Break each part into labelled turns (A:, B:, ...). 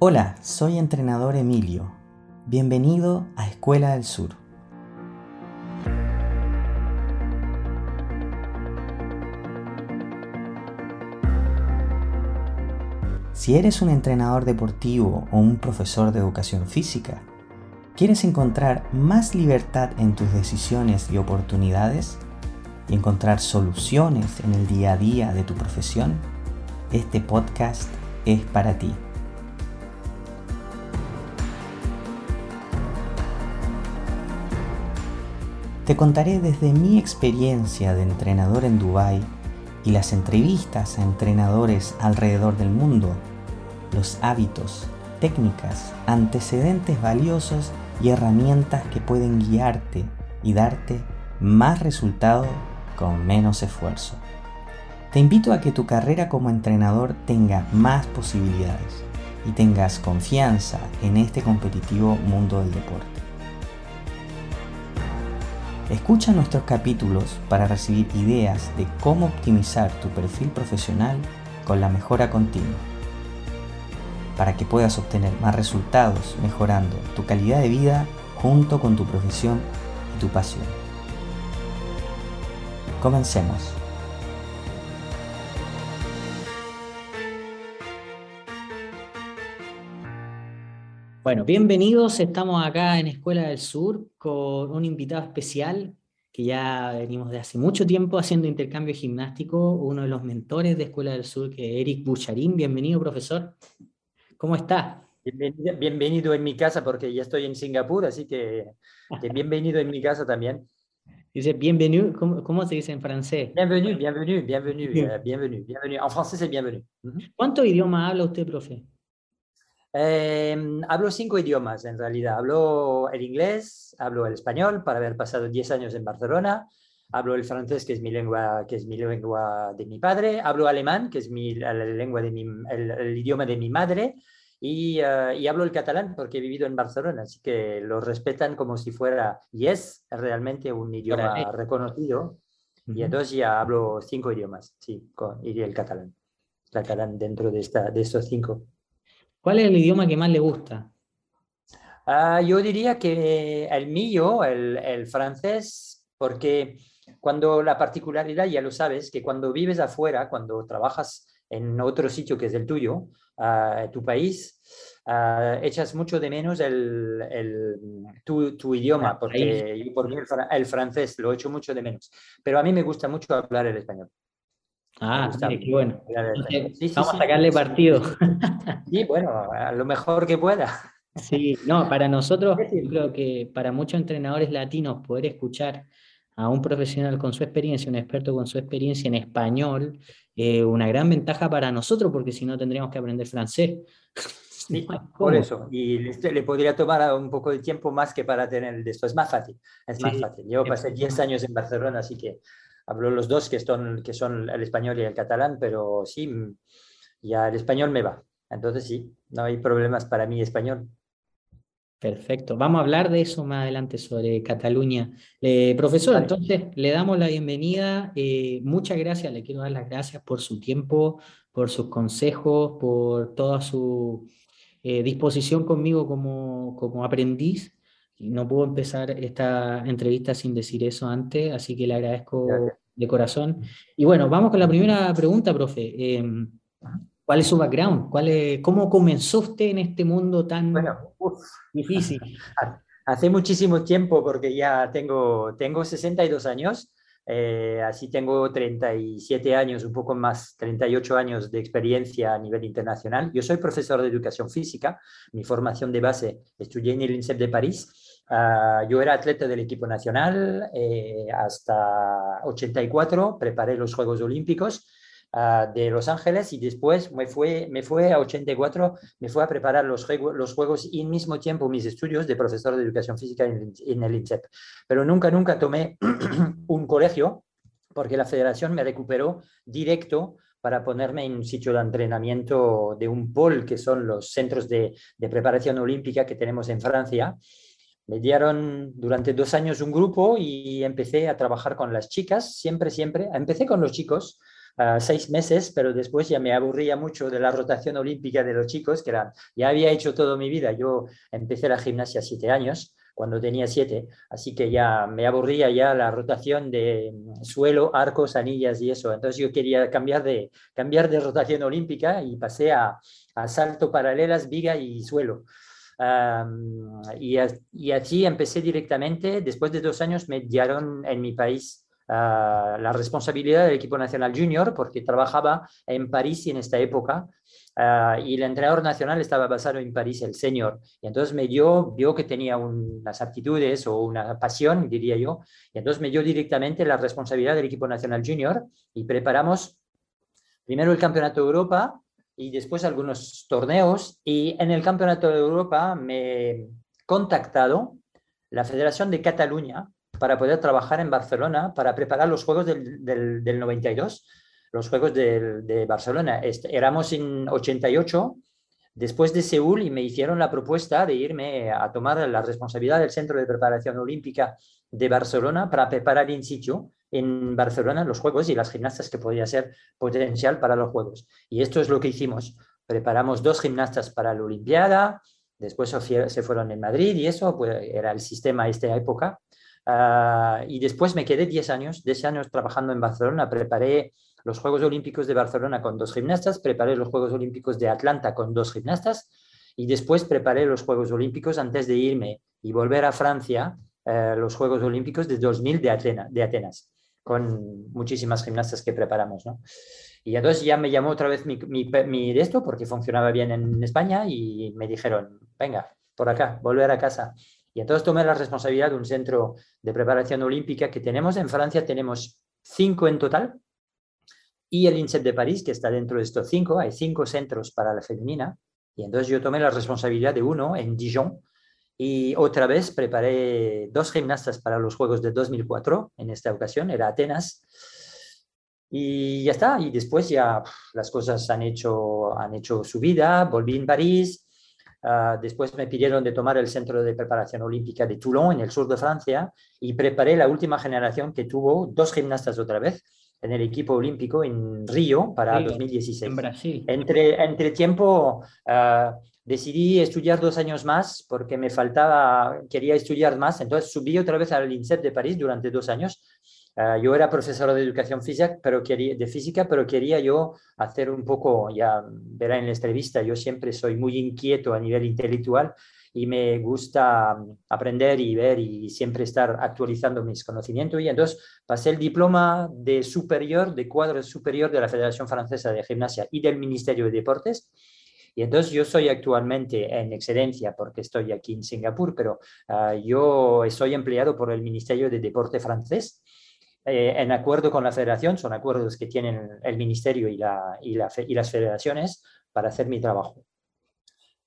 A: Hola, soy entrenador Emilio. Bienvenido a Escuela del Sur. Si eres un entrenador deportivo o un profesor de educación física, ¿quieres encontrar más libertad en tus decisiones y oportunidades? ¿Y encontrar soluciones en el día a día de tu profesión? Este podcast es para ti. Te contaré desde mi experiencia de entrenador en Dubái y las entrevistas a entrenadores alrededor del mundo, los hábitos, técnicas, antecedentes valiosos y herramientas que pueden guiarte y darte más resultado con menos esfuerzo. Te invito a que tu carrera como entrenador tenga más posibilidades y tengas confianza en este competitivo mundo del deporte. Escucha nuestros capítulos para recibir ideas de cómo optimizar tu perfil profesional con la mejora continua, para que puedas obtener más resultados mejorando tu calidad de vida junto con tu profesión y tu pasión. Comencemos. Bueno, bienvenidos. Estamos acá en Escuela del Sur con un invitado especial que ya venimos de hace mucho tiempo haciendo intercambio gimnástico, uno de los mentores de Escuela del Sur, que es Eric Bucharín. Bienvenido, profesor. ¿Cómo está?
B: Bienvenido, en mi casa porque ya estoy en Singapur, así que, bienvenido en mi casa también.
A: Dice bienvenido, ¿cómo, se dice en francés?
B: Bienvenido, bienvenido, bienvenido, bienvenido, bienvenido. En francés es bienvenido.
A: ¿Cuántos idiomas habla usted, profe?
B: Em, hablo cinco idiomas en realidad. Hablo el inglés, hablo el español, para haber pasado 10 años en Barcelona. Hablo el francés, que es mi lengua, que es mi lengua de mi padre. Hablo alemán, que es mi, la lengua de mi, el, idioma de mi madre. Y, eh, y, hablo el catalán porque he vivido en Barcelona, así que lo respetan como si fuera, y es realmente un idioma reconocido. Y entonces ya hablo cinco idiomas, sí, con, y el catalán. Catalán dentro de, esta, de estos cinco.
A: ¿Cuál es el idioma que más le gusta?
B: Ah, yo diría que el mío, el, francés, porque cuando la particularidad, ya lo sabes, que cuando vives afuera, cuando trabajas en otro sitio que es el tuyo, uh, tu país, uh, echas mucho de menos el, tu, idioma, porque yo por mí el, francés lo echo mucho de menos. Pero a mí me gusta mucho hablar el español.
A: Ah, qué bueno. Vamos a sacarle partido.
B: Sí, bueno, a lo mejor que pueda.
A: Sí, no, para nosotros, creo que para muchos entrenadores latinos poder escuchar a un profesional con su experiencia, un experto con su experiencia en español, eh, una gran ventaja para nosotros, porque si no tendríamos que aprender francés.
B: Sí, por eso. Y le, podría tomar un poco de tiempo más que para tener esto. Es más fácil. Es más fácil. Yo pasé 10 años en Barcelona, así que hablo los dos que son, que son el español y el catalán, pero sí, mm, ya el español me va. Entonces sí, no hay problemas para mí español.
A: Perfecto. Vamos a hablar de eso más adelante sobre Cataluña. Eh, profesor, entonces le damos la bienvenida. Eh, muchas gracias, le quiero dar las gracias por su tiempo, por sus consejos, por toda su eh, disposición conmigo como, como aprendiz no puedo empezar esta entrevista sin decir eso antes, así que le agradezco de corazón. Y bueno, vamos con la primera pregunta, profe. Em, ¿Cuál es su background? ¿Cuál es, ¿Cómo comenzó usted en este mundo tan difícil?
B: Hace muchísimo tiempo, porque ya tengo, tengo 62 años, eh, así tengo 37 años, un poco más, 38 años de experiencia a nivel internacional. Yo soy profesor de educación física, mi formación de base estudié en el INSEP de París Ah, yo era atleta del equipo nacional eh, hasta 84, preparé los Juegos Olímpicos ah, de Los Ángeles y después me fue, me fue a 84, me fue a preparar los, los Juegos y al mismo tiempo mis estudios de profesor de educación física en, en el INSEP. Pero nunca, nunca tomé un colegio porque la federación me recuperó directo para ponerme en un sitio de entrenamiento de un POL, que son los centros de, de preparación olímpica que tenemos en Francia. Me dieron durante dos años un grupo y empecé a trabajar con las chicas, siempre, siempre. Empecé con los chicos, seis meses, pero después ya me aburría mucho de la rotación olímpica de los chicos, que eran, ya había hecho toda mi vida. Yo empecé la gimnasia siete años, cuando tenía siete, así que ya me aburría ya la rotación de suelo, arcos, anillas y eso. Entonces yo quería cambiar de, cambiar de rotación olímpica y pasé a, a salto paralelas, viga y suelo. Y, y, así empecé directamente. Después de dos años me dieron en mi país Ah, la responsabilidad del equipo nacional junior porque trabajaba en París en esta época ah, y el entrenador nacional estaba basado en París, el senior. Y entonces me dio, vio que tenía unas aptitudes o una pasión, diría yo, y entonces me dio directamente la responsabilidad del equipo nacional junior y preparamos primero el Campeonato de Europa y después algunos torneos. Y en el Campeonato de Europa me contactado la Federación de Cataluña para poder trabajar en Barcelona para preparar los Juegos del, del, 92, los Juegos de Barcelona. éramos en 88, después de Seúl, y me hicieron la propuesta de irme a tomar la responsabilidad del Centro de Preparación Olímpica de Barcelona para preparar in situ en Barcelona los Juegos y las gimnastas que podía ser potencial para los Juegos. Y esto es lo que hicimos. Preparamos dos gimnastas para la Olimpiada, después se fueron en Madrid y eso pues, era el sistema de esta época. Ah, y después me quedé 10 años, 10 años trabajando en Barcelona. Preparé los Juegos Olímpicos de Barcelona con dos gimnastas, preparé los Juegos Olímpicos de Atlanta con dos gimnastas y después preparé los Juegos Olímpicos antes de irme y volver a Francia, eh, los Juegos Olímpicos de 2000 de, de Atenas, con muchísimas gimnastas que preparamos. ¿no? Y entonces ya me llamó otra vez mi, mi, mi, esto porque funcionaba bien en España y me dijeron, venga, por acá, volver a casa. Y entonces tomé la responsabilidad de un centro de preparación olímpica que tenemos en Francia, tenemos cinco en total, y el INSEP de París, que está dentro de estos cinco, hay cinco centros para la femenina, y entonces yo tomé la responsabilidad de uno en Dijon, y otra vez preparé dos gimnastas para los Juegos de 2004, en esta ocasión era Atenas, y ya está, y después ya las cosas han hecho, han hecho su vida, volví en París, Ah, después me pidieron de tomar el Centro de Preparación Olímpica de Toulon, en el sur de Francia, y preparé la última generación que tuvo dos gimnastas otra vez en el equipo olímpico en Río para 2016.
A: En Brasil.
B: Entre, entre tiempo ah, decidí estudiar dos años más porque me faltaba, quería estudiar más, entonces subí otra vez al INSEP de París durante dos años Ah, yo era profesor de educación física, pero quería, de física, pero quería yo hacer un poco, ya verá en la entrevista, yo siempre soy muy inquieto a nivel intelectual y me gusta aprender y ver y siempre estar actualizando mis conocimientos. Y entonces pasé el diploma de superior, de cuadro superior de la Federación Francesa de Gimnasia y del Ministerio de Deportes. Y entonces yo soy actualmente en excelencia porque estoy aquí en Singapur, pero ah, yo soy empleado por el Ministerio de Deporte francés eh, en acuerdo con la federación, son acuerdos que tienen el ministerio y, la, y, las federaciones para hacer mi trabajo.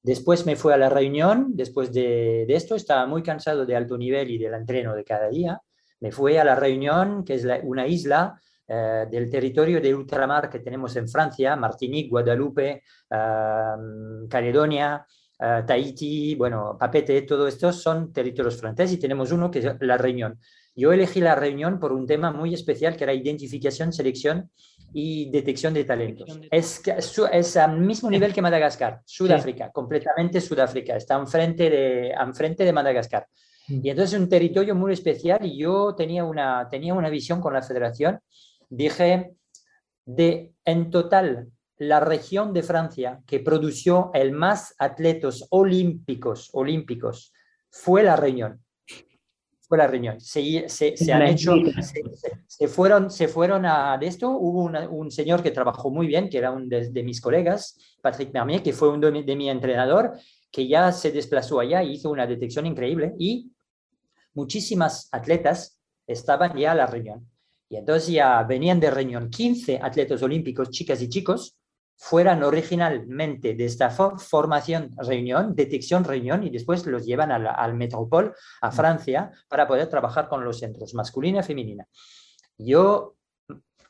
B: Después me fui a la reunión, después de, esto estaba muy cansado de alto nivel y del entreno de cada día. Me fui a la reunión, que es una isla eh, del territorio de ultramar que tenemos en Francia, Martinique, Guadalupe, uh, Caledonia, Tahiti, bueno, Papete, todo esto son territorios franceses y tenemos uno que es la reunión. Yo elegí la reunión por un tema muy especial que era identificación, selección y detección de talentos. Es, es al mismo nivel que Madagascar, Sudáfrica, completamente Sudáfrica, está enfrente de, enfrente de Madagascar. Mm. Y entonces es un territorio muy especial y yo tenía una, tenía una visión con la federación. Dije, de en total la región de Francia que produjo el más atletas olímpicos, olímpicos fue la Reunión fue la reunión. Se, se, han hecho, se, fueron, se fueron a esto. Hubo un señor que trabajó muy bien, que era un de, mis colegas, Patrick Mermier, que fue uno de, de, mi entrenador, que ya se desplazó allá y hizo una detección increíble. Y muchísimas atletas estaban ya a la reunión. Y entonces ya venían de reunión 15 atletas olímpicos, chicas y chicos, fueran originalmente de esta formación reunión, detección reunión, y después los llevan al, al Metropol, a mm. Francia, para poder trabajar con los centros masculina y femenina. Yo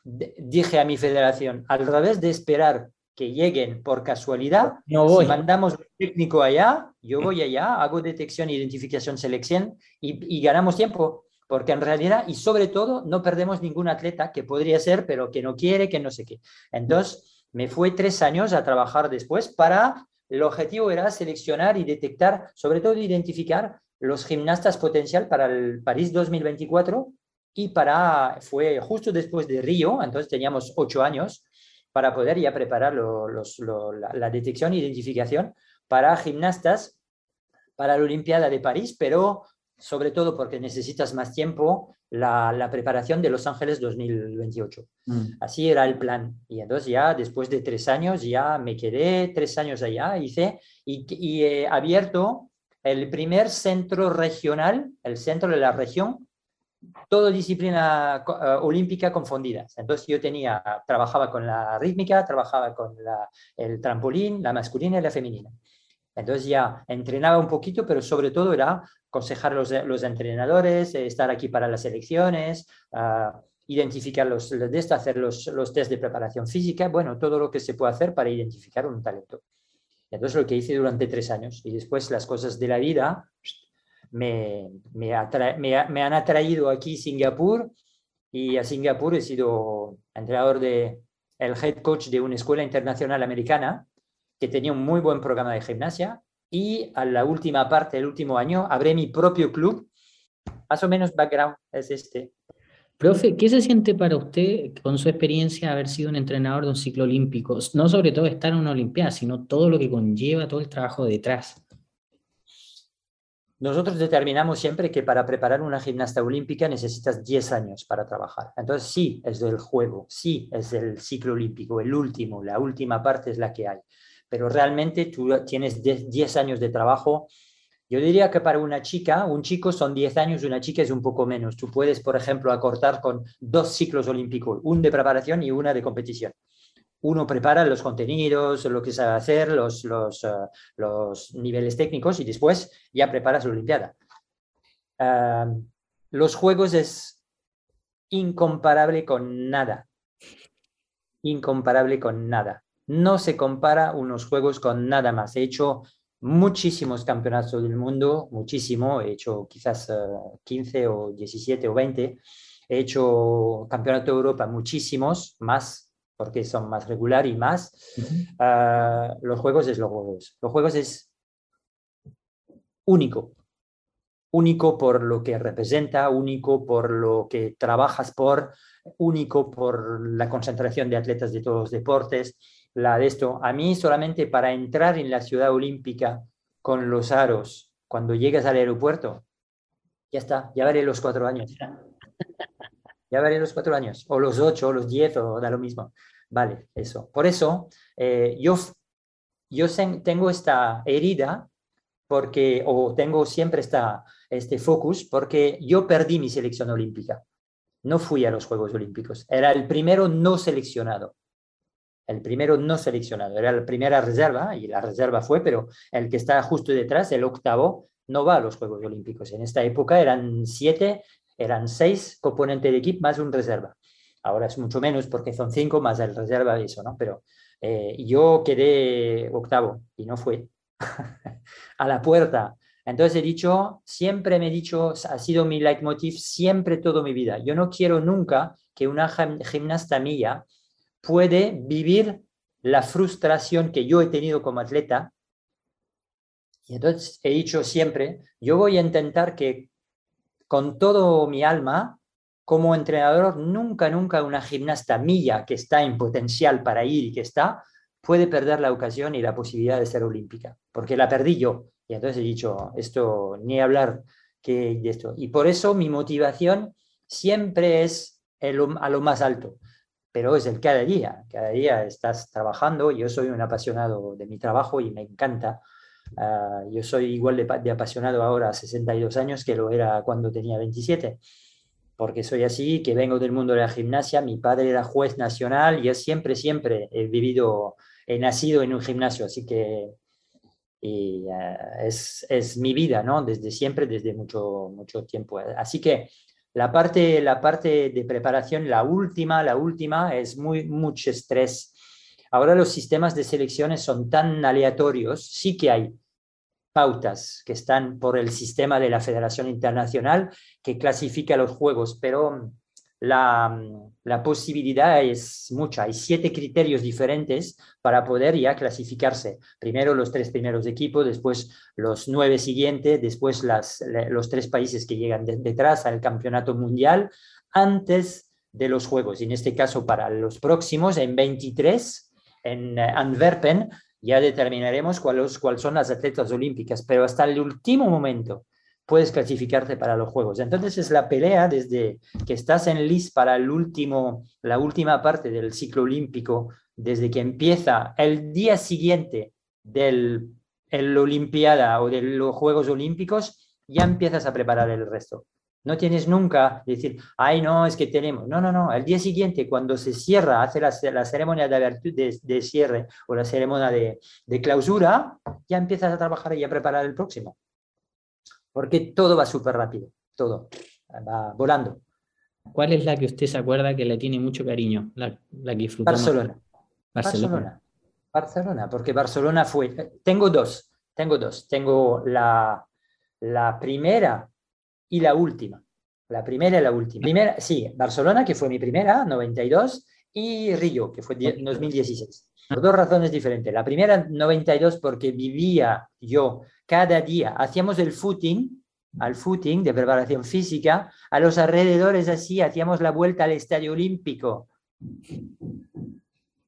B: dije a mi federación, al revés de esperar que lleguen por casualidad, no voy. si mandamos un técnico allá, yo voy allá, hago detección, identificación, selección y, y ganamos tiempo. Porque en realidad, y sobre todo, no perdemos ningún atleta que podría ser, pero que no quiere, que no sé qué. Entonces, me fue tres años a trabajar después para, el objetivo era seleccionar y detectar, sobre todo identificar los gimnastas potencial para el París 2024 y para, fue justo después de Río, entonces teníamos ocho años para poder ya preparar la, detección e identificación para gimnastas para la Olimpiada de París, pero sobre todo porque necesitas más tiempo, la, preparación de Los Ángeles 2028. Mm. Así era el plan. Y entonces ya después de tres años, ya me quedé tres años allá, hice y, he abierto el primer centro regional, el centro de la región, todo disciplina uh, olímpica confundidas. Entonces yo tenía, trabajaba con la rítmica, trabajaba con el trampolín, la masculina y la femenina. Entonces ya entrenaba un poquito, pero sobre todo era aconsejar a los, los entrenadores, eh, estar aquí para las elecciones, uh, identificar los, de hacer los, los test de preparación física, bueno, todo lo que se puede hacer para identificar un talento. Entonces lo que hice durante tres años y después las cosas de la vida me, me, han atraído aquí Singapur y a Singapur he sido entrenador de el head coach de una escuela internacional americana que tenía un muy buen programa de gimnasia y a la última parte, el último año, abrí mi propio club. Más o menos background es este.
A: Profe, ¿qué se siente para usted con su experiencia haber sido un entrenador de un ciclo olímpico? No sobre todo estar en una Olimpiada, sino todo lo que conlleva, todo el trabajo detrás.
B: Nosotros determinamos siempre que para preparar una gimnasta olímpica necesitas 10 años para trabajar. Entonces sí, es del juego, sí, es el ciclo olímpico, el último, la última parte es la que hay. Pero realmente tú tienes 10 años de trabajo. Yo diría que para una chica, un chico son 10 años, una chica es un poco menos. Tú puedes, por ejemplo, acortar con dos ciclos olímpicos, un de preparación y una de competición uno prepara los contenidos, lo que sabe hacer, los, los, eh, niveles técnicos y después ya preparas la Olimpiada. los juegos es incomparable con nada. Incomparable con nada. No se compara unos juegos con nada más. He hecho muchísimos campeonatos del mundo, muchísimo. He hecho quizás 15 eh, o 17 o 20. He hecho campeonato de Europa muchísimos, más porque son más regular y más. Ah, los juegos es los juegos. Los juegos es único. Único por lo que representa, único por lo que trabajas por, único por la concentración de atletas de todos los deportes. La de esto, a mí solamente para entrar en la ciudad olímpica con los aros, cuando llegas al aeropuerto, ya está, ya veré los cuatro años. Ya veré los cuatro años, o los ocho, o los diez, o da lo mismo. Vale, eso. Por eso eh, yo, yo tengo esta herida porque, o tengo siempre esta, este focus porque yo perdí mi selección olímpica. No fui a los Juegos Olímpicos. Era el primero no seleccionado. El primero no seleccionado. Era la primera reserva y la reserva fue, pero el que está justo detrás, el octavo, no va a los Juegos Olímpicos. En esta época eran siete, eran seis componentes de equipo más un reserva. Ahora es mucho menos porque son cinco más el reserva de eso, ¿no? Pero eh, yo quedé octavo y no fue a la puerta. Entonces he dicho, siempre me he dicho, ha sido mi leitmotiv siempre toda mi vida. Yo no quiero nunca que una gimnasta mía puede vivir la frustración que yo he tenido como atleta. Y entonces he dicho siempre, yo voy a intentar que con todo mi alma como entrenador, nunca, nunca una gimnasta mía que está en potencial para ir y que está, puede perder la ocasión y la posibilidad de ser olímpica, porque la perdí yo. Y entonces he dicho, esto, ni hablar que de esto. Y por eso mi motivación siempre es a lo más alto, pero es el cada día. Cada día estás trabajando, yo soy un apasionado de mi trabajo y me encanta. Ah, yo soy igual de, apasionado ahora a 62 años que lo era cuando tenía 27 porque soy así, que vengo del mundo de la gimnasia, mi padre era juez nacional y yo siempre, siempre he vivido, he nacido en un gimnasio, así que eh, es, es, mi vida, ¿no? Desde siempre, desde mucho, mucho tiempo. Así que la parte, la parte de preparación, la última, la última, es muy, mucho estrés. Ahora los sistemas de selecciones son tan aleatorios, sí que hay pautas que están por el sistema de la Federación Internacional que clasifica los juegos, pero la, la, posibilidad es mucha. Hay siete criterios diferentes para poder ya clasificarse. Primero los tres primeros equipos, después los nueve siguientes, después las, los tres países que llegan detrás al campeonato mundial, antes de los Juegos. Y en este caso, para los próximos, en 23, en Antwerpen, ya determinaremos cuáles son las atletas olímpicas, pero hasta el último momento puedes clasificarte para los Juegos. Entonces es la pelea desde que estás en list para el último, la última parte del ciclo olímpico, desde que empieza el día siguiente del el Olimpiada o de los Juegos Olímpicos, ya empiezas a preparar el resto. No tienes nunca decir, ay, no, es que tenemos. No, no, no. El día siguiente, cuando se cierra, hace la, ceremonia de, de, cierre o la ceremonia de, de, clausura, ya empiezas a trabajar y a preparar el próximo. Porque todo va súper rápido, todo va volando.
A: ¿Cuál es la que usted se acuerda que le tiene mucho cariño? La, la que disfrutó
B: Barcelona. Barcelona. Barcelona. Barcelona, porque Barcelona fue. Tengo dos, tengo dos. Tengo la, la primera y la última. La primera y la última. Primera, sí, Barcelona, que fue mi primera, 92, y Río, que fue 2016. Por dos razones diferentes. La primera, 92, porque vivía yo cada día, hacíamos el footing, al footing de preparación física, a los alrededores así, hacíamos la vuelta al Estadio Olímpico.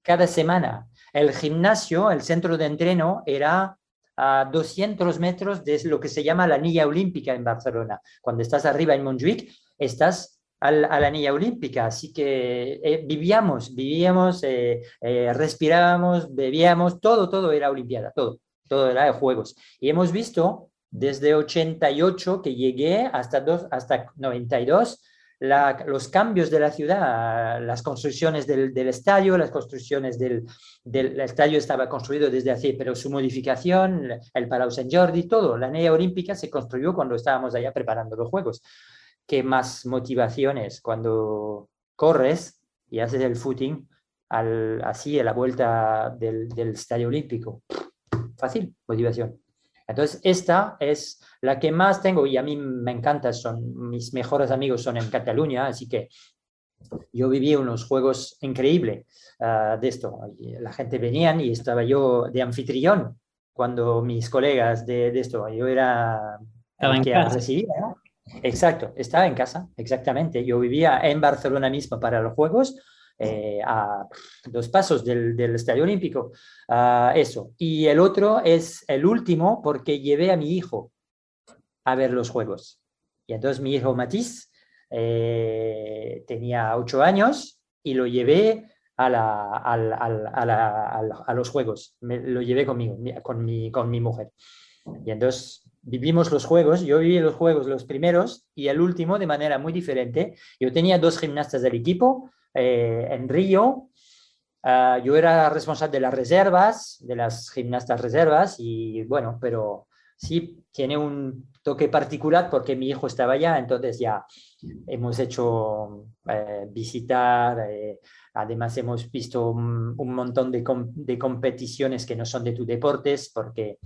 B: Cada semana. El gimnasio, el centro de entreno, era a 200 metros de lo que se llama la anilla olímpica en Barcelona. Cuando estás arriba en Montjuic, estás a la, anilla olímpica. Así que eh, vivíamos, vivíamos, eh, eh, respirábamos, bebíamos, todo, todo era olimpiada, todo, todo era de juegos. Y hemos visto desde 88 que llegué hasta, dos, hasta 92 los cambios de la ciudad, las construcciones del, estadio, las construcciones del, estadio estaba construido desde hace, pero su modificación, el Palau Sant Jordi, todo, la NEA Olímpica se construyó cuando estábamos allá preparando los Juegos. ¿Qué más motivaciones cuando corres y haces el footing así a la vuelta del, del estadio olímpico? Fácil, motivación. Entonces, esta es la que más tengo y a mí me encanta, son mis mejores amigos son en Cataluña, así que yo viví unos juegos increíbles ah, de esto. La gente venía y estaba yo de anfitrión cuando mis colegas de, esto, yo era
A: el que
B: recibía, Exacto, estaba en casa, exactamente. Yo vivía en Barcelona mismo para los Juegos, eh, a dos pasos del, Estadio Olímpico. eso. Y el otro es el último porque llevé a mi hijo a ver los Juegos. Y entonces mi hijo Matisse eh, tenía ocho años y lo llevé a, los Juegos. lo llevé conmigo, con mi, con mi mujer. Y entonces vivimos los juegos, yo viví los juegos los primeros y el último de manera muy diferente. Yo tenía dos gimnastas del equipo, eh, en Río. Ah, yo era responsable de las reservas, de las gimnastas reservas, y bueno, pero sí tiene un toque particular porque mi hijo estaba allá, entonces ya hemos hecho eh, visitar, eh, además hemos visto un, montón de, de, competiciones que no son de tu deportes porque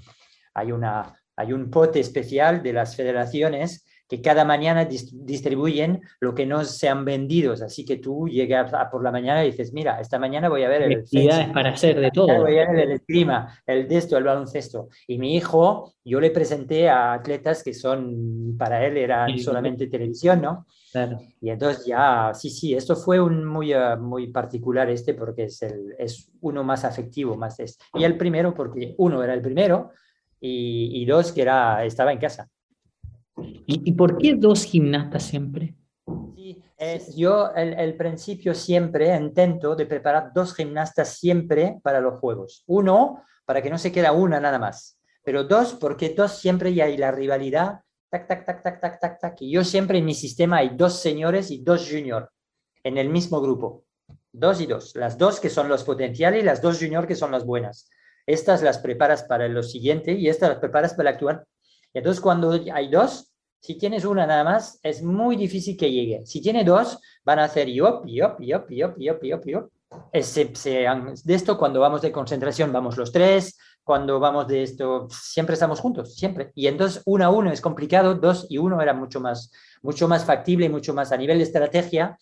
B: hay, una, hay un pote especial de las federaciones que cada mañana distribuyen lo que no se han vendido. Así que tú llegas por la mañana y dices, mira, esta mañana voy a ver el...
A: Actividades para hacer de todo.
B: Voy a ver el esgrima, el de esto, el baloncesto. Y mi hijo, yo le presenté a atletas que son, para él eran solamente televisión, ¿no? Claro. Y entonces ya, sí, sí, esto fue un muy, muy particular este porque es, el, es uno más afectivo, más este. Y el primero porque uno era el primero y, y dos que era, estaba en casa.
A: ¿Y, por qué dos gimnastas siempre?
B: Sí, es, yo el, el, principio siempre intento de preparar dos gimnastas siempre para los juegos. Uno, para que no se quede una nada más. Pero dos, porque dos siempre ya hay la rivalidad, tac, tac, tac, tac, tac, tac, tac. Y yo siempre en mi sistema hay dos señores y dos juniors en el mismo grupo. Dos y dos. Las dos que son los potenciales y las dos juniors que son las buenas. Estas las preparas para lo siguiente y estas las preparas para el actual. Entonces, cuando hay dos, si tienes una nada más, es muy difícil que llegue. Si tiene dos, van a hacer yop, yop, yop, yop, yop, yop, yop, de esto, cuando vamos de concentración, vamos los tres, cuando vamos de esto, siempre estamos juntos, siempre. Y entonces, uno a uno es complicado, dos y uno era mucho más, mucho más factible y mucho más a nivel de estrategia.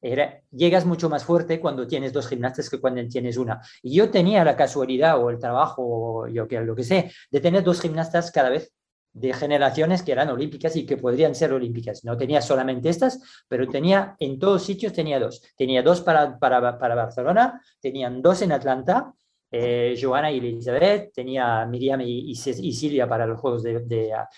B: Era, llegas mucho más fuerte cuando tienes dos gimnastas que cuando tienes una. Y yo tenía la casualidad o el trabajo, o yo que lo que sé, de tener dos gimnastas cada vez de generaciones que eran olímpicas y que podrían ser olímpicas. No tenía solamente estas, pero tenía en todos sitios tenía dos. Tenía dos para, para, para Barcelona, tenían dos en Atlanta eh, Joana y Elizabeth, tenía Miriam y, Silvia para los Juegos de,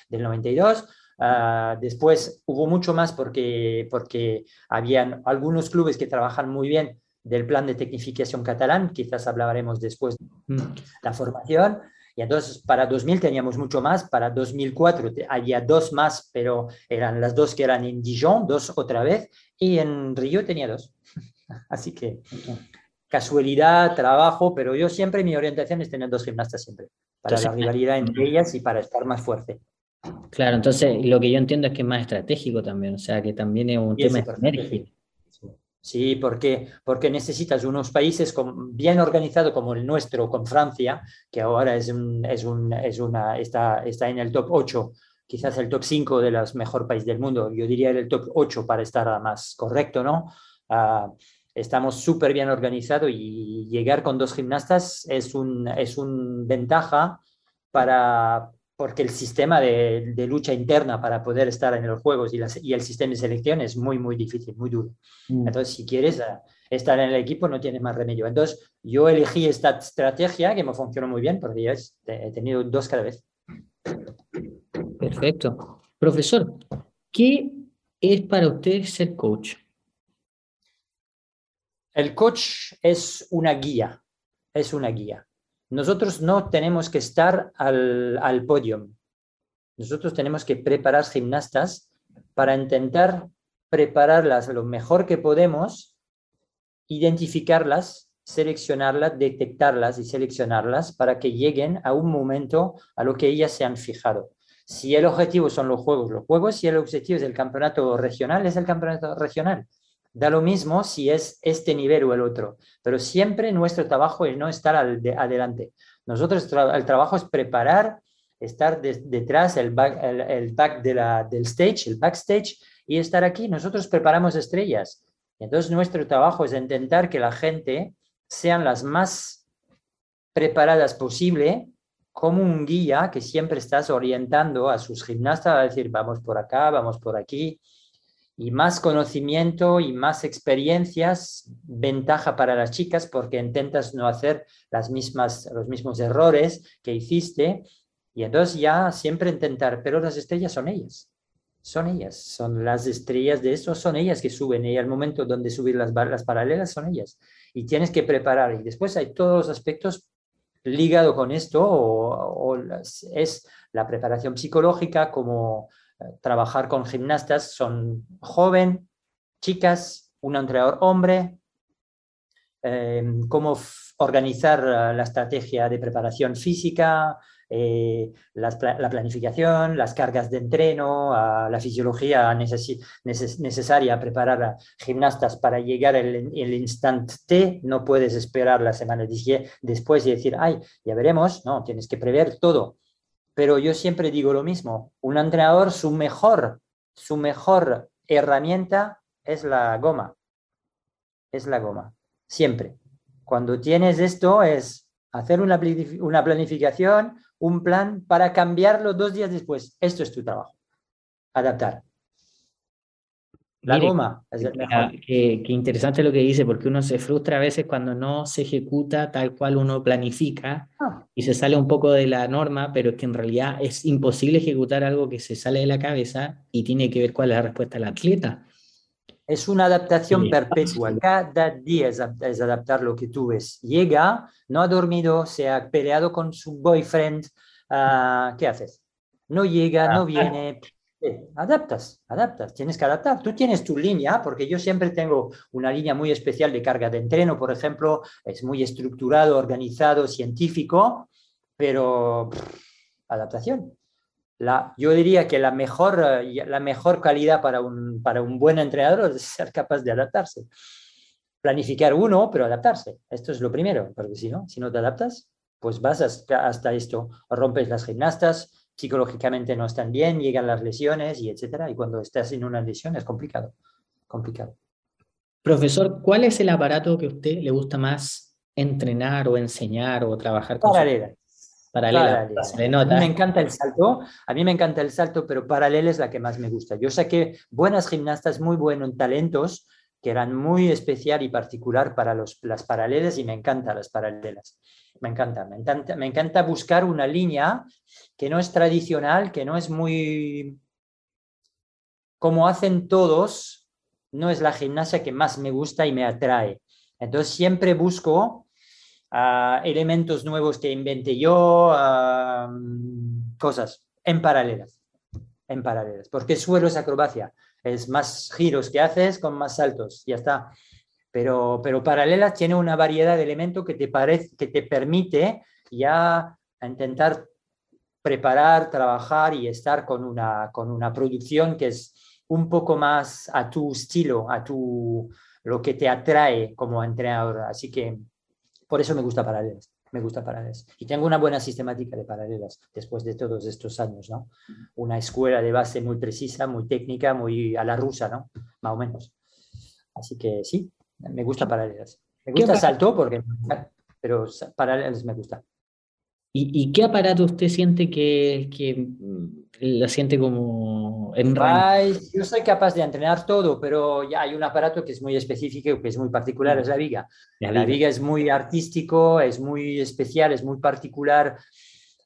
B: del 92. Ah, después hubo mucho más porque, porque habían algunos clubes que trabajan muy bien del plan de tecnificación catalán, quizás hablaremos después de mm. la formación. Y entonces para 2000 teníamos mucho más, para 2004 había dos más, pero eran las dos que eran en Dijon, dos otra vez, y en Río tenía dos. Así que casualidad, trabajo, pero yo siempre mi orientación es tener dos gimnastas siempre, para la rivalidad entre ellas y para estar más fuerte.
A: Claro, entonces lo que yo entiendo es que es más estratégico también, o sea, que también es un tema de
B: Sí, porque, porque necesitas unos países bien organizados como el nuestro, con Francia, que ahora es, un, es, un, es una, está, está en el top 8, quizás el top 5 de los mejores países del mundo. Yo diría el top 8 para estar más correcto, ¿no? Uh, estamos súper bien organizados y llegar con dos gimnastas es un, es un ventaja para, porque el sistema de, de, lucha interna para poder estar en los juegos y, y, el sistema de selección es muy, muy difícil, muy duro. Mm. Entonces, si quieres eh, estar en el equipo, no tienes más remedio. Entonces, yo elegí esta estrategia que me funcionó muy bien porque ya he tenido dos cada vez.
A: Perfecto. Profesor, ¿qué es para usted ser coach?
B: El coach es una guía, es una guía. Nosotros no tenemos que estar al, podio. Nosotros tenemos que preparar gimnastas para intentar prepararlas lo mejor que podemos, identificarlas, seleccionarlas, detectarlas y seleccionarlas para que lleguen a un momento a lo que ellas se han fijado. Si el objetivo son los juegos, los juegos, si el objetivo es el campeonato regional, es el campeonato regional. Da lo mismo si es este nivel o el otro, pero siempre nuestro trabajo es no estar adelante. Nosotros el trabajo es preparar, estar detrás, el back, de del stage, el backstage, y estar aquí. Nosotros preparamos estrellas. Entonces nuestro trabajo es intentar que la gente sean las más preparadas posible como un guía que siempre estás orientando a sus gimnastas a decir, vamos por acá, vamos por aquí, y más conocimiento y más experiencias, ventaja para las chicas porque intentas no hacer las mismas, los mismos errores que hiciste y entonces ya siempre intentar, pero las estrellas son ellas, son ellas, son las estrellas de eso, son ellas que suben y al momento donde subir las barras paralelas son ellas y tienes que preparar y después hay todos los aspectos ligados con esto o es la preparación psicológica como trabajar con gimnastas son joven, chicas, un entrenador hombre, eh, cómo organizar eh, la estrategia de preparación física, eh, la, planificación, las cargas de entreno, la fisiología necesaria a preparar a gimnastas para llegar el instante T. No puedes esperar la semana después y decir, ay, ya veremos. No, tienes que prever todo pero yo siempre digo lo mismo, un entrenador su mejor, su mejor herramienta es la goma, es la goma, siempre. Cuando tienes esto es hacer una, una planificación, un plan para cambiarlo dos días después. Esto es tu trabajo, adaptar.
A: La goma es el mejor. Qué, interesante lo que dice, porque uno se frustra a veces cuando no se ejecuta tal cual uno planifica ah. y se sale un poco de la norma, pero es que en realidad es imposible ejecutar algo que se sale de la cabeza y tiene que ver cuál es la respuesta del atleta.
B: Es una adaptación perpetua. Cada día es, adaptar lo que tú ves. Llega, no ha dormido, se ha peleado con su boyfriend. Ah, ¿Qué haces? No llega, no ah. Adaptas, adaptas, tienes que adaptar. Tú tienes tu línea, porque yo siempre tengo una línea muy especial de carga de entreno, por ejemplo, es muy estructurado, organizado, científico, pero adaptación. La, yo diría que la mejor, la mejor calidad para un, para un buen entrenador es ser capaz de adaptarse. planificar uno, pero adaptarse. Esto es lo primero, porque si no, si no te adaptas, pues vas hasta, hasta esto, rompes las gimnastas, psicológicamente no están bien, llegan las lesiones y etcétera. Y cuando estás en una lesión es complicado, complicado.
A: Profesor, ¿cuál es el aparato que a usted le gusta más entrenar o enseñar o trabajar
B: con? Paralela.
A: Paralela.
B: A mí me encanta el salto, a mí me encanta el salto, pero paralela es la que más me gusta. Yo saqué buenas gimnastas, muy buenos talentos, que eran muy especial y particular para los, las paralelas y me encantan las paralelas. Me encanta, me encanta, me encanta buscar una línea que no es tradicional, que no es muy como hacen todos, no es la gimnasia que más me gusta y me atrae. Entonces siempre busco ah, elementos nuevos que invente yo, ah, cosas en paralelas, en paralelas, porque suelo es acrobacia, es más giros que haces con más saltos, ya está pero, pero paralelas tiene una variedad de elementos que te, parece, que te permite ya intentar preparar, trabajar y estar con una, con una producción que es un poco más a tu estilo, a tu, lo que te atrae como entrenador. Así que por eso me gusta paralelas. Me gusta paralelas. Y tengo una buena sistemática de paralelas después de todos estos años, ¿no? Una escuela de base muy precisa, muy técnica, muy a la rusa, ¿no? Más o menos. Así que sí, me gusta paralelas. Me gusta salto porque, pero paralelas me gusta.
A: ¿Y, qué aparato usted siente que, que la siente como en
B: Yo soy capaz de entrenar todo, pero ya hay un aparato que es muy específico, que es muy particular, es la viga. la viga. es muy artístico, es muy especial, es muy particular.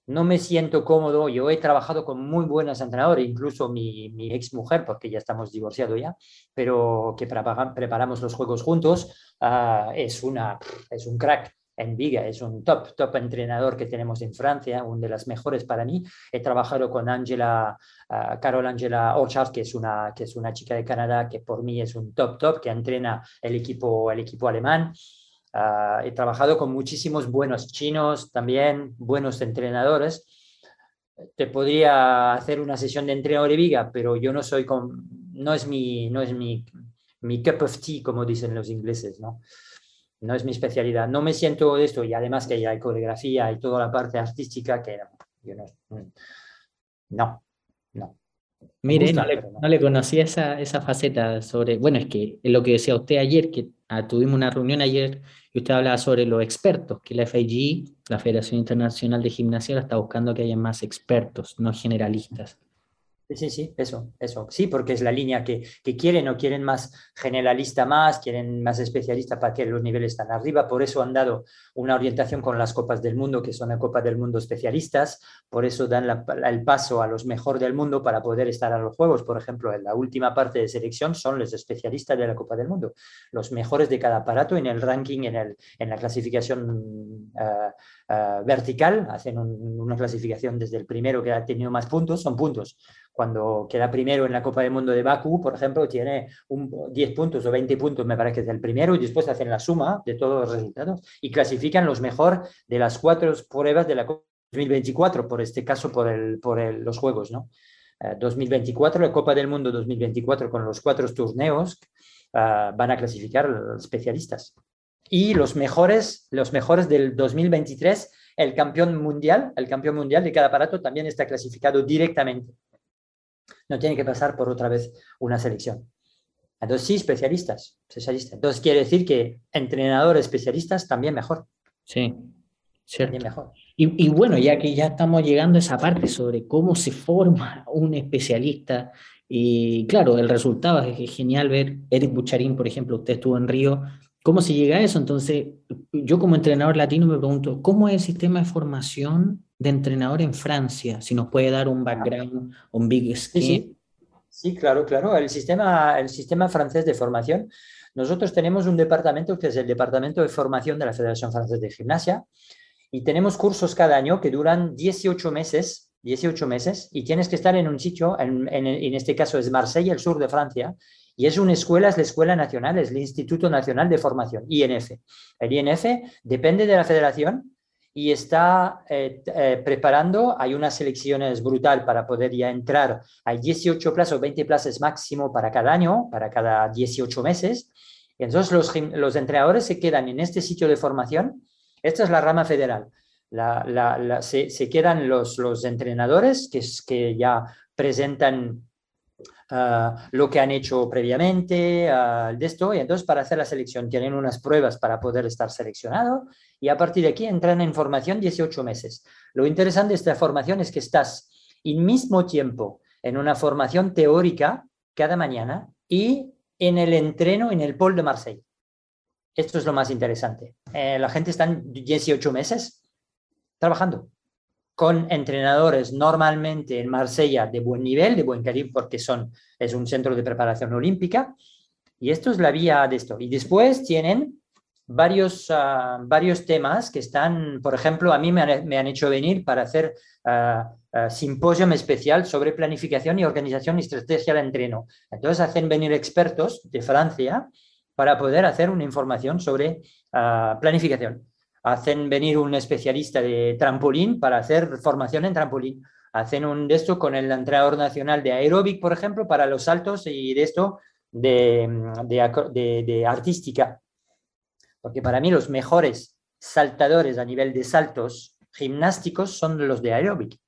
B: No me siento cómodo. Yo he trabajado con muy buenos entrenadores, incluso mi, mi ex mujer, porque ya estamos divorciados ya, pero que preparamos los juegos juntos, ah, es, una, es un crack en Viga, es un top, top entrenador que tenemos en Francia, una de las mejores para mí. He trabajado con Angela, uh, Carol Angela Orchard, que es, una, que es una chica de Canadá, que por mí es un top, top, que entrena el equipo, el equipo alemán. Ah, he trabajado con muchísimos buenos chinos también, buenos entrenadores. Te podría hacer una sesión de entrenador de viga, pero yo no soy con, no es mi, no es mi, mi cup of tea, como dicen los ingleses, ¿no? No es mi especialidad. No me siento de esto y además que hay coreografía y toda la parte artística que yo no, no, no.
A: Mire, no, le, conocía esa, esa faceta sobre, bueno, es que es lo que decía usted ayer, que ah, tuvimos una reunión ayer y usted hablaba sobre los expertos, que la FIG, la Federación Internacional de Gimnasia, está buscando que haya más expertos, no generalistas.
B: Sí, sí, eso, eso. Sí, porque es la línea que, que, quieren o quieren más generalista más, quieren más especialista para que los niveles están arriba. Por eso han dado una orientación con las Copas del Mundo, que son la Copa del Mundo especialistas. Por eso dan el paso a los mejor del mundo para poder estar a los Juegos. Por ejemplo, en la última parte de selección son los especialistas de la Copa del Mundo. Los mejores de cada aparato en el ranking, en, el, en la clasificación uh, uh, vertical. Hacen un, una clasificación desde el primero que ha tenido más puntos, son puntos cuando queda primero en la Copa del Mundo de Bakú, por ejemplo, tiene un 10 puntos o 20 puntos, me parece que es el primero, y después hacen la suma de todos los resultados y clasifican los mejor de las cuatro pruebas de la Copa 2024, por este caso, por, el, por los Juegos, ¿no? 2024, eh, la Copa del Mundo 2024, con los cuatro torneos, uh, van a clasificar los especialistas. Y los mejores, los mejores del 2023, el campeón mundial, el campeón mundial de cada aparato también está clasificado directamente no tiene que pasar por otra vez una selección. Entonces, sí, especialistas, especialistas. Entonces, quiere decir que entrenadores especialistas también mejor.
A: Sí, cierto. mejor. Y, bueno, ya que ya estamos llegando a esa parte sobre cómo se forma un especialista, y claro, el resultado es genial ver Eric Bucharín, por ejemplo, usted estuvo en Río, ¿cómo se llega a eso? Entonces, yo como entrenador latino me pregunto, ¿cómo es el sistema de formación de entrenador en Francia, si nos puede dar un background, un big
B: skin. Sí, claro, claro. El sistema, el sistema francés de formación, nosotros tenemos un departamento que es el Departamento de Formación de la Federación Francesa de Gimnasia y tenemos cursos cada año que duran 18 meses, 18 meses y tienes que estar en un sitio, en, en, en este caso es Marsella, el sur de Francia, y es una escuela, es la Escuela Nacional, es el Instituto Nacional de Formación, INF. El INF depende de la federación y está eh, eh, preparando. Hay unas selecciones brutal para poder ya entrar. Hay 18 plazas o 20 plazas máximo para cada año, para cada 18 meses. Y entonces los, los entrenadores se quedan en este sitio de formación. Esta es la rama federal. se, quedan los, los entrenadores que, que ya presentan lo que han hecho previamente uh, de esto y entonces para hacer la selección tienen unas pruebas para poder estar seleccionado y a partir de aquí entran en formación 18 meses. Lo interesante de esta formación es que estás en mismo tiempo en una formación teórica cada mañana y en el entreno en el Pol de Marseille. Esto es lo más interesante. Eh, la gente está 18 meses trabajando con entrenadores normalmente en Marsella de buen nivel, de buen calibre, porque son, es un centro de preparación olímpica. Y esto es la vía de esto. Y después tienen varios, ah, varios temas que están, por ejemplo, a mí me han, hecho venir para hacer uh, simposio especial sobre planificación y organización y estrategia de entreno. Entonces hacen venir expertos de Francia para poder hacer una información sobre planificación. Hacen venir un especialista de trampolín para hacer formación en trampolín. Hacen un de esto con el entrenador nacional de aeróbic, por ejemplo, para los saltos y de esto de, de, de artística porque para mí los mejores saltadores a nivel de saltos gimnásticos son los de aeróbic.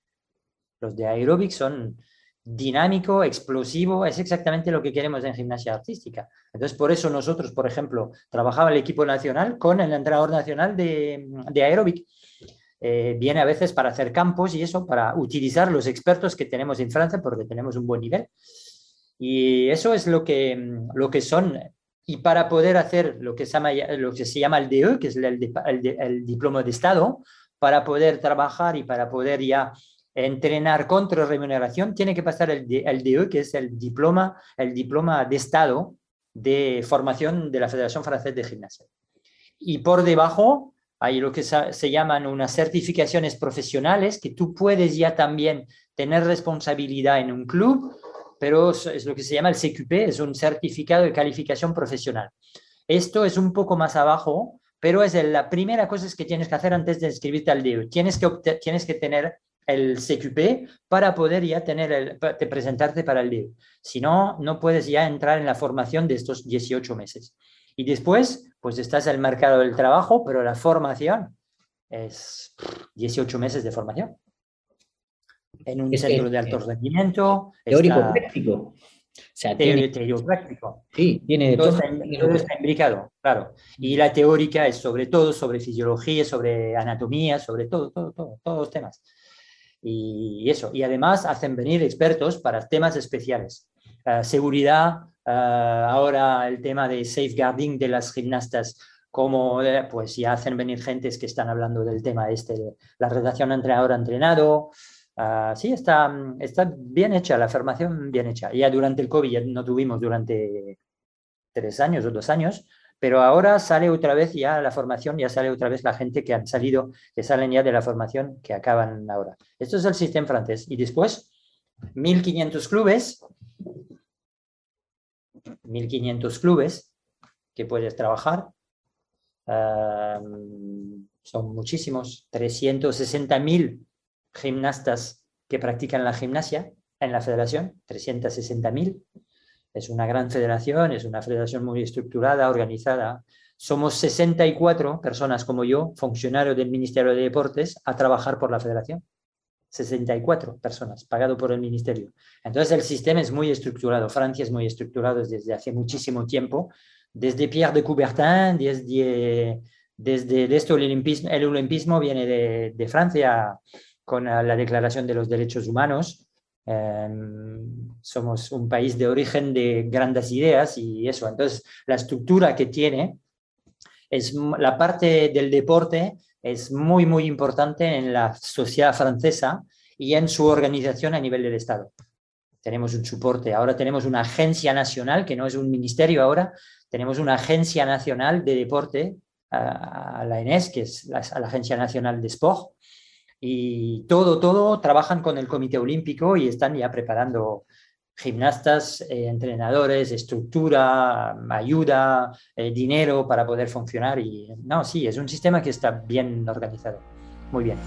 B: Los de aeróbic son dinámico, explosivo, es exactamente lo que queremos en gimnasia artística. Entonces, por eso nosotros, por ejemplo, trabajaba el equipo nacional con el entrenador nacional de, de aeróbic. Eh, viene a veces para hacer campos y eso, para utilizar los expertos que tenemos en Francia porque tenemos un buen nivel. Y eso es lo que, lo que son y para poder hacer lo que se llama, el DE, que es el, diploma de Estado, para poder trabajar y para poder ya entrenar contra remuneración, tiene que pasar el, el que es el diploma, el diploma de Estado de formación de la Federación Francesa de Gimnasia. Y por debajo hay lo que se llaman unas certificaciones profesionales que tú puedes ya también tener responsabilidad en un club pero es, lo que se llama el CQP, es un certificado de calificación profesional. Esto es un poco más abajo, pero es la primera cosa que tienes que hacer antes de inscribirte al DEU. Tienes que, tienes que tener el CQP para poder ya tener el, presentarte para el DEU. Si no, no puedes ya entrar en la formación de estos 18 meses. Y después, pues estás en el mercado del trabajo, pero la formación es 18 meses de formación en un centro de alto rendimiento.
A: Teórico práctico.
B: O sea, teórico práctico.
A: Sí, tiene
B: todo, está, imbricado, claro. Y la teórica es sobre todo sobre fisiología, sobre anatomía, sobre todo, todo, todo, todos los temas. Y eso. Y además hacen venir expertos para temas especiales. Uh, seguridad, uh, ahora el tema de safeguarding de las gimnastas, como pues ya hacen venir gentes que están hablando del tema este, la relación entrenador-entrenado, sí, está, está bien hecha, la formación bien hecha. Ya durante el COVID ya no tuvimos durante tres años o dos años, pero ahora sale otra vez ya la formación, ya sale otra vez la gente que han salido, que salen ya de la formación, que acaban ahora. Esto es el sistema francés. Y después, 1.500 clubes, 1.500 clubes que puedes trabajar. Son muchísimos, 360.000 gimnastas que practican la gimnasia en la federación, 360.000. Es una gran federación, es una federación muy estructurada, organizada. Somos 64 personas como yo, funcionarios del Ministerio de Deportes, a trabajar por la federación. 64 personas, pagado por el ministerio. Entonces el sistema es muy estructurado. Francia es muy estructurado desde hace muchísimo tiempo. Desde Pierre de Coubertin, desde, desde esto el olimpismo, el olimpismo viene de, de Francia con la Declaración de los Derechos Humanos. Em, somos un país de origen de grandes ideas y eso. Entonces, la estructura que tiene es la parte del deporte es muy, muy importante en la sociedad francesa y en su organización a nivel del Estado. Tenemos un soporte. Ahora tenemos una agencia nacional, que no es un ministerio ahora, tenemos una agencia nacional de deporte, la ENES, que es la, la Agencia Nacional de Sport, y todo, todo trabajan con el Comité Olímpico y están ya preparando gimnastas, eh, entrenadores, estructura, ayuda, eh, dinero para poder funcionar. Y no, sí, es un sistema que está bien organizado. Muy bien.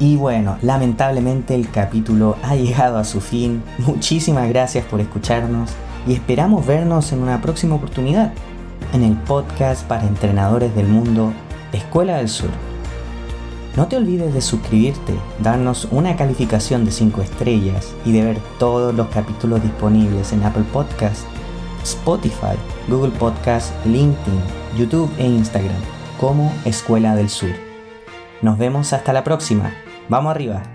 C: Y bueno, lamentablemente el capítulo ha llegado a su fin. Muchísimas gracias por escucharnos. y esperamos vernos en una próxima oportunidad en el podcast para entrenadores del mundo Escuela del Sur. No te olvides de suscribirte, darnos una calificación de 5 estrellas y de ver todos los capítulos disponibles en Apple Podcast, Spotify, Google Podcast, LinkedIn, YouTube e Instagram como Escuela del Sur. Nos vemos hasta la próxima. Vamos arriba.